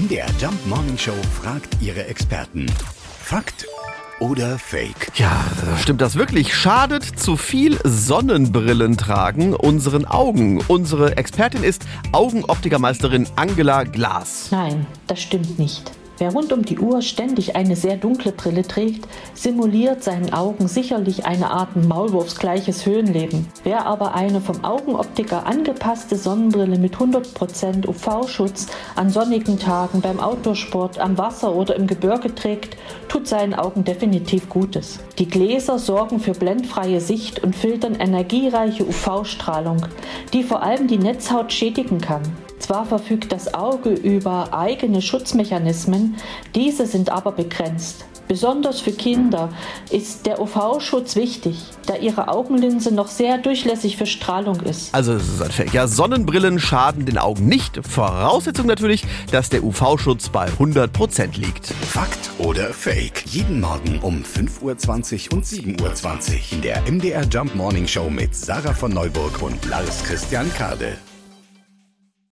MDR Jump Morning Show fragt ihre Experten. Fakt oder Fake? Ja, stimmt das wirklich? Schadet zu viel Sonnenbrillen tragen unseren Augen? Unsere Expertin ist Augenoptikermeisterin Angela Glas. Nein, das stimmt nicht. Wer rund um die Uhr ständig eine sehr dunkle Brille trägt, simuliert seinen Augen sicherlich eine Art maulwurfsgleiches Höhenleben. Wer aber eine vom Augenoptiker angepasste Sonnenbrille mit 100% UV-Schutz an sonnigen Tagen beim Outdoorsport, am Wasser oder im Gebirge trägt, tut seinen Augen definitiv Gutes. Die Gläser sorgen für blendfreie Sicht und filtern energiereiche UV-Strahlung, die vor allem die Netzhaut schädigen kann. Zwar verfügt das Auge über eigene Schutzmechanismen, diese sind aber begrenzt. Besonders für Kinder ist der UV-Schutz wichtig, da ihre Augenlinse noch sehr durchlässig für Strahlung ist. Also es ist ein Fake. Ja, Sonnenbrillen schaden den Augen nicht. Voraussetzung natürlich, dass der UV-Schutz bei 100% liegt. Fakt oder Fake? Jeden Morgen um 5.20 Uhr und 7.20 Uhr in der MDR Jump Morning Show mit Sarah von Neuburg und Lars Christian Kade.